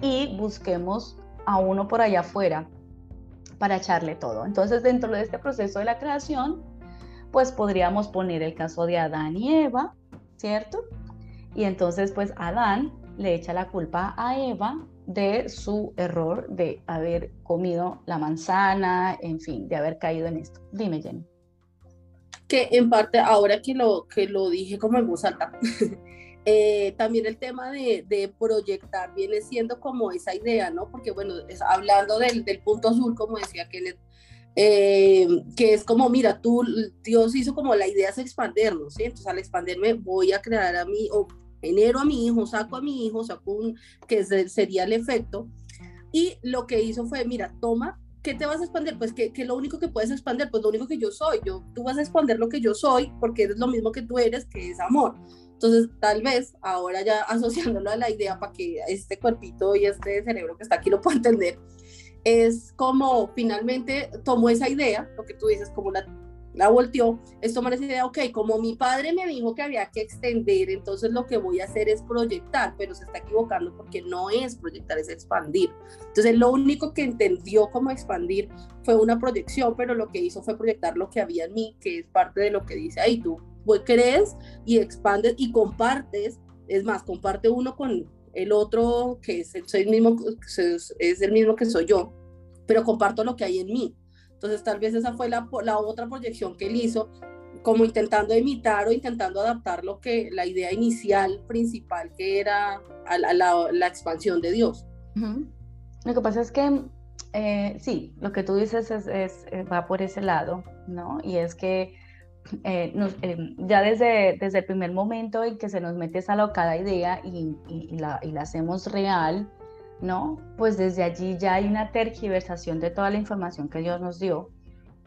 y busquemos a uno por allá afuera para echarle todo. Entonces dentro de este proceso de la creación, pues podríamos poner el caso de Adán y Eva, ¿cierto? Y entonces pues Adán le echa la culpa a Eva de su error de haber comido la manzana, en fin, de haber caído en esto. Dime, Jenny. Que en parte, ahora que lo, que lo dije como en voz alta, eh, también el tema de, de, proyectar viene siendo como esa idea, ¿no? Porque bueno, es, hablando del, del, punto azul, como decía Kenneth, eh, que es como, mira, tú, Dios hizo como la idea es expandernos, ¿sí? Entonces al expanderme voy a crear a mí, o enero a mi hijo, saco a mi hijo, saco un, que sería el efecto. Y lo que hizo fue, mira, toma ¿qué te vas a expandir? Pues que, lo único que puedes expandir, pues lo único que yo soy, yo, tú vas a expandir lo que yo soy porque eres lo mismo que tú eres, que es amor. Entonces, tal vez ahora ya asociándolo a la idea para que este cuerpito y este cerebro que está aquí lo pueda entender, es como finalmente tomó esa idea, lo que tú dices, como la la volteó, es tomar esa idea, ok, como mi padre me dijo que había que extender, entonces lo que voy a hacer es proyectar, pero se está equivocando porque no es proyectar, es expandir. Entonces lo único que entendió como expandir fue una proyección, pero lo que hizo fue proyectar lo que había en mí, que es parte de lo que dice ahí, tú crees y expandes y compartes, es más, comparte uno con el otro que es, el mismo, es el mismo que soy yo, pero comparto lo que hay en mí entonces tal vez esa fue la, otra proyección que él hizo, como intentando imitar o intentando adaptar lo que la idea inicial principal que era la, expansión de Dios. Lo que pasa es que eh, sí, lo que tú dices es, eh, va por ese lado, ¿no? Y es que eh, ya desde, el primer momento en que se nos mete esa locada idea y la hacemos real, ¿no? Pues desde allí ya hay una tergiversación de toda la información que Dios nos dio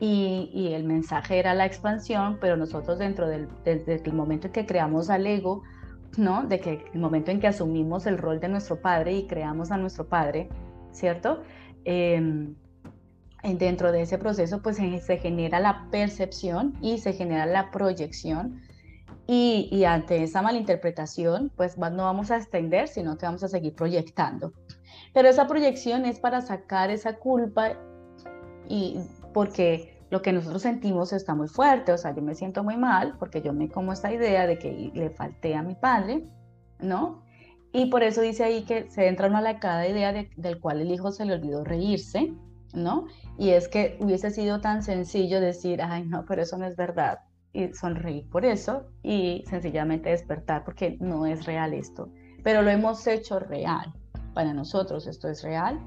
y, el mensaje era la expansión, pero nosotros dentro del desde el momento en que creamos al ego, ¿no? De que el momento en que asumimos el rol de nuestro padre y creamos a nuestro padre, ¿cierto? Em, dentro de ese proceso pues se, genera la percepción y se genera la proyección y, y, ante esa malinterpretación pues no vamos a extender sino que vamos a seguir proyectando pero esa proyección es para sacar esa culpa y porque lo que nosotros sentimos está muy fuerte, o sea, yo me siento muy mal porque yo me como esta idea de que le falté a mi padre, ¿no? Y por eso dice ahí que se entra una a cada idea del cual el hijo se le olvidó reírse, ¿no? Y es que hubiese sido tan sencillo decir, ay, no, pero eso no es verdad, y sonreír por eso y sencillamente despertar porque no es real esto, pero lo hemos hecho real para nosotros esto es real.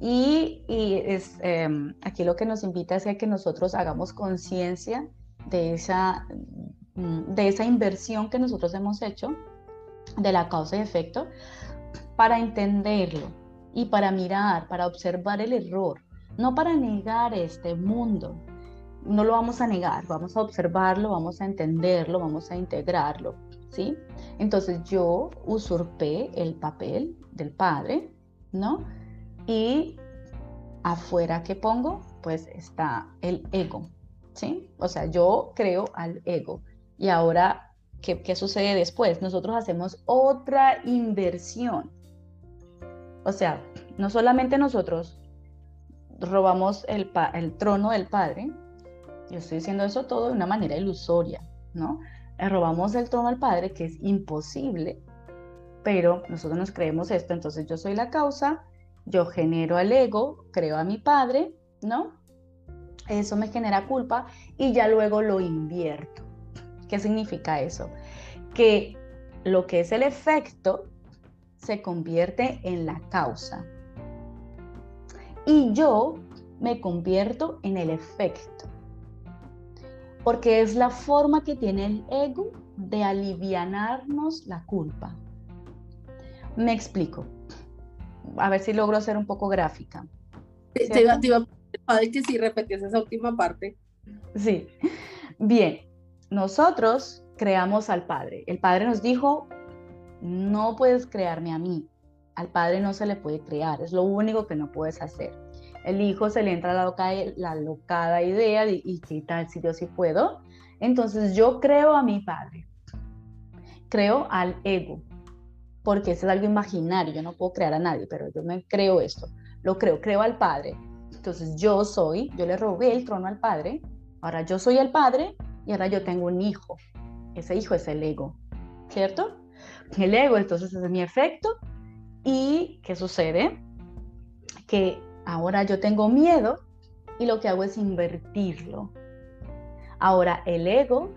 Y, es, em, aquí lo que nos invita es a que nosotros hagamos conciencia de esa, mm, de esa inversión que nosotros hemos hecho, de la causa y efecto, para entenderlo y para mirar, para observar el error, no para negar este mundo. No lo vamos a negar, vamos a observarlo, vamos a entenderlo, vamos a integrarlo, ¿sí? Entonces yo usurpé el papel del padre, ¿no? Y afuera que pongo, pues está el ego, ¿sí? O sea, yo creo al ego. Y ahora, ¿qué, qué sucede después? Nosotros hacemos otra inversión. O sea, no solamente nosotros robamos el, el trono del padre, yo estoy diciendo eso todo de una manera ilusoria, ¿no? Robamos el trono al padre, que es imposible, pero nosotros nos creemos esto, entonces yo soy la causa, yo genero al ego, creo a mi padre, ¿no? Eso me genera culpa y ya luego lo invierto. ¿Qué significa eso? Que lo que es el efecto se convierte en la causa. Y yo me convierto en el efecto. Porque es la forma que tiene el ego de alivianarnos la culpa. Me explico. A ver si logro ser un poco gráfica. Te, iba, a pedir que si repetías esa última parte. Sí. Bien, nosotros creamos al Padre. El Padre nos dijo, no puedes crearme a mí. Al Padre no se le puede crear, es lo único que no puedes hacer. El Hijo se le entra la, loca, la locada idea de, ¿y qué tal si yo sí puedo? Entonces yo creo a mi Padre, creo al ego, porque eso es algo imaginario, yo no puedo crear a nadie, pero yo me creo esto, lo creo, creo al Padre. Entonces yo soy, yo le robé el trono al Padre, ahora yo soy el Padre y ahora yo tengo un hijo. Ese hijo es el ego, ¿cierto? El ego entonces es mi efecto y ¿qué sucede? Que ahora yo tengo miedo y lo que hago es invertirlo. Ahora el ego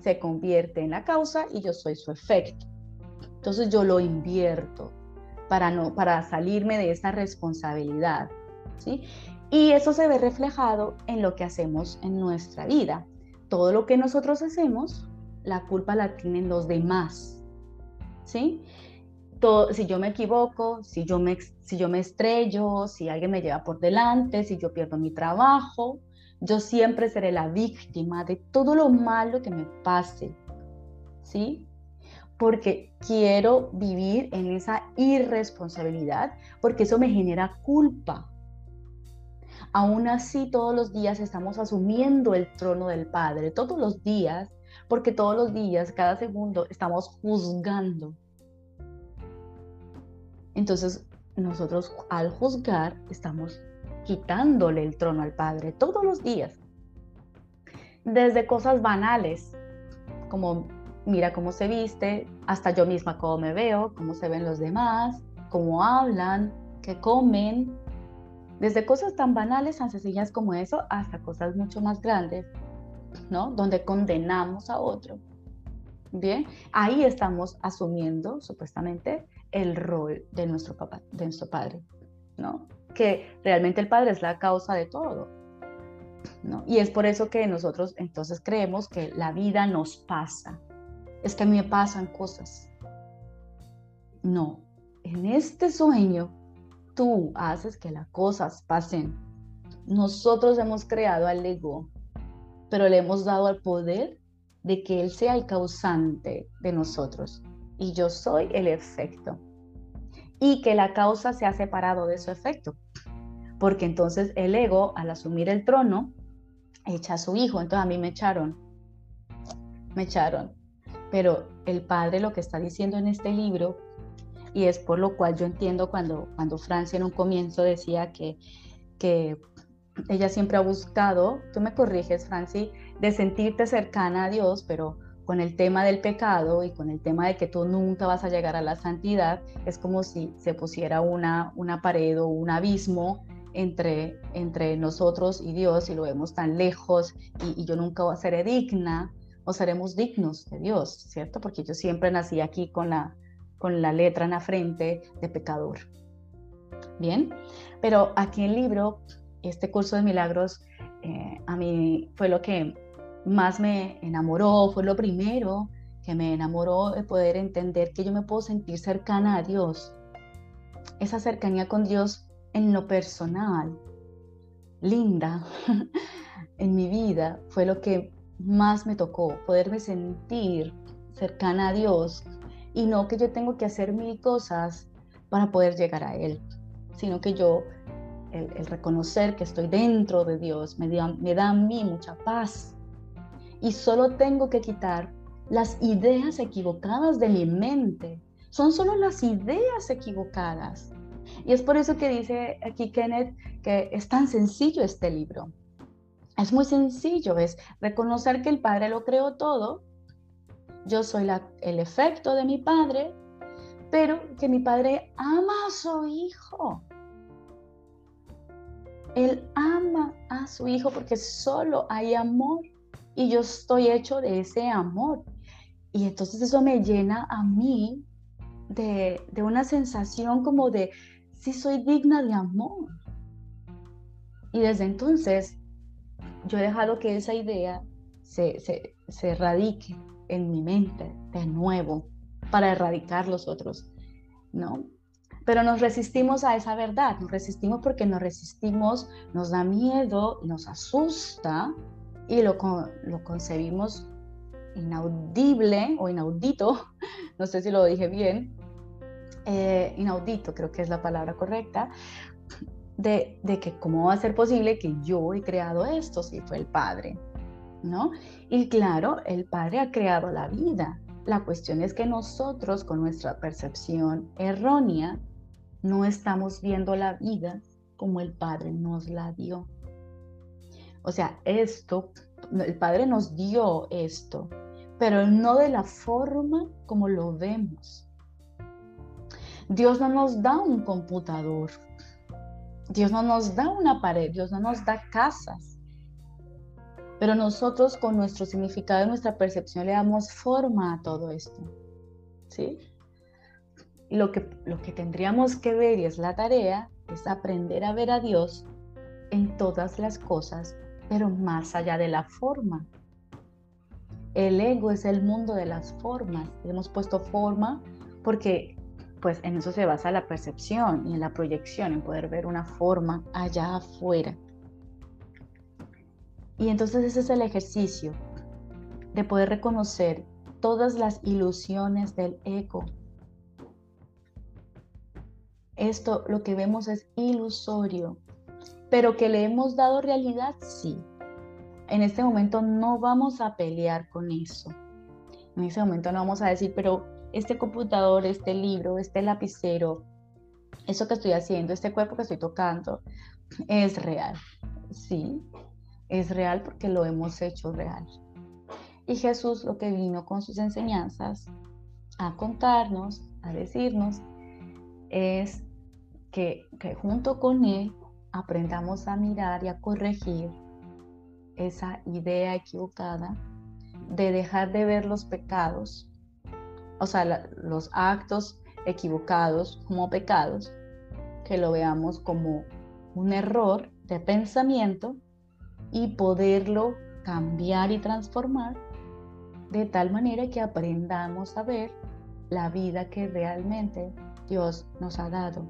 se convierte en la causa y yo soy su efecto. Entonces yo lo invierto para, no, para salirme de esa responsabilidad. ¿sí? Y eso se ve reflejado en lo que hacemos en nuestra vida. Todo lo que nosotros hacemos, la culpa la tienen los demás. ¿sí? Si yo me equivoco, si yo me, si yo me estrello, si alguien me lleva por delante, si yo pierdo mi trabajo, yo siempre seré la víctima de todo lo malo que me pase. ¿Sí? Porque quiero vivir en esa irresponsabilidad, porque eso me genera culpa. Aún así, todos los días estamos asumiendo el trono del Padre, todos los días, porque todos los días, cada segundo, estamos juzgando entonces, nosotros al juzgar estamos quitándole el trono al Padre todos los días. Desde cosas banales, como mira cómo se viste, hasta yo misma cómo me veo, cómo se ven los demás, cómo hablan, qué comen. Desde cosas tan banales, tan sencillas como eso, hasta cosas mucho más grandes, ¿no? Donde condenamos a otro. Bien, ahí estamos asumiendo, supuestamente, el rol de nuestro papá, de nuestro padre, ¿no? Que realmente el padre es la causa de todo, ¿no? Y es por eso que nosotros entonces creemos que la vida nos pasa. Es que a mí me pasan cosas. No, en este sueño tú haces que las cosas pasen. Nosotros hemos creado al ego, pero le hemos dado el poder de que él sea el causante de nosotros y yo soy el efecto. Y que la causa se ha separado de su efecto. Porque entonces el ego, al asumir el trono, echa a su hijo. Entonces a mí me echaron. Me echaron. Pero el padre lo que está diciendo en este libro, y es por lo cual yo entiendo cuando, cuando Francia en un comienzo decía que, que ella siempre ha buscado, tú me corriges, Franci, de sentirte cercana a Dios, pero con el tema del pecado y con el tema de que tú nunca vas a llegar a la santidad, es como si se pusiera una, una pared o un abismo entre, entre nosotros y Dios y lo vemos tan lejos y, yo nunca seré digna o seremos dignos de Dios, ¿cierto? Porque yo siempre nací aquí con la, con la letra en la frente de pecador. Bien, pero aquí en el libro, este curso de milagros, eh, a mí fue lo que más me enamoró, fue lo primero que me enamoró de poder entender que yo me puedo sentir cercana a Dios. Esa cercanía con Dios en lo personal, linda, en mi vida, fue lo que más me tocó, poderme sentir cercana a Dios y no que yo tengo que hacer mil cosas para poder llegar a Él, sino que yo, el, reconocer que estoy dentro de Dios, me me da a mí mucha paz, y solo tengo que quitar las ideas equivocadas de mi mente. Son solo las ideas equivocadas. Y es por eso que dice aquí Kenneth que es tan sencillo este libro. Es muy sencillo, es reconocer que el Padre lo creó todo. Yo soy el efecto de mi Padre, pero que mi Padre ama a su Hijo. Él ama a su Hijo porque solo hay amor y yo estoy hecho de ese amor. Y entonces eso me llena a mí de, una sensación como de, si soy digna de amor. Y desde entonces yo he dejado que esa idea se, se, se erradique en mi mente de nuevo para erradicar los otros, ¿no? Pero nos resistimos a esa verdad, nos resistimos porque nos resistimos, nos da miedo, nos asusta y lo, lo concebimos inaudible o inaudito, no sé si lo dije bien, eh, inaudito creo que es la palabra correcta, de, de, que cómo va a ser posible que yo he creado esto si fue el Padre, ¿no? Y claro, el Padre ha creado la vida. La cuestión es que nosotros con nuestra percepción errónea no estamos viendo la vida como el Padre nos la dio. O sea, esto, el Padre nos dio esto, pero no de la forma como lo vemos. Dios no nos da un computador. Dios no nos da una pared. Dios no nos da casas. Pero nosotros con nuestro significado y nuestra percepción le damos forma a todo esto. ¿Sí? Lo que, lo que tendríamos que ver y es la tarea es aprender a ver a Dios en todas las cosas pero más allá de la forma. El ego es el mundo de las formas. Hemos puesto forma porque pues en eso se basa la percepción y en la proyección, en poder ver una forma allá afuera. Y entonces ese es el ejercicio de poder reconocer todas las ilusiones del ego. Esto lo que vemos es ilusorio, pero que le hemos dado realidad, sí. En este momento no vamos a pelear con eso. En ese momento no vamos a decir, pero este computador, este libro, este lapicero, eso que estoy haciendo, este cuerpo que estoy tocando, es real. Sí, es real porque lo hemos hecho real. Y Jesús lo que vino con sus enseñanzas a contarnos, a decirnos, es que, que junto con Él aprendamos a mirar y a corregir esa idea equivocada de dejar de ver los pecados o sea, los actos equivocados como pecados, que lo veamos como un error de pensamiento y poderlo cambiar y transformar de tal manera que aprendamos a ver la vida que realmente Dios nos ha dado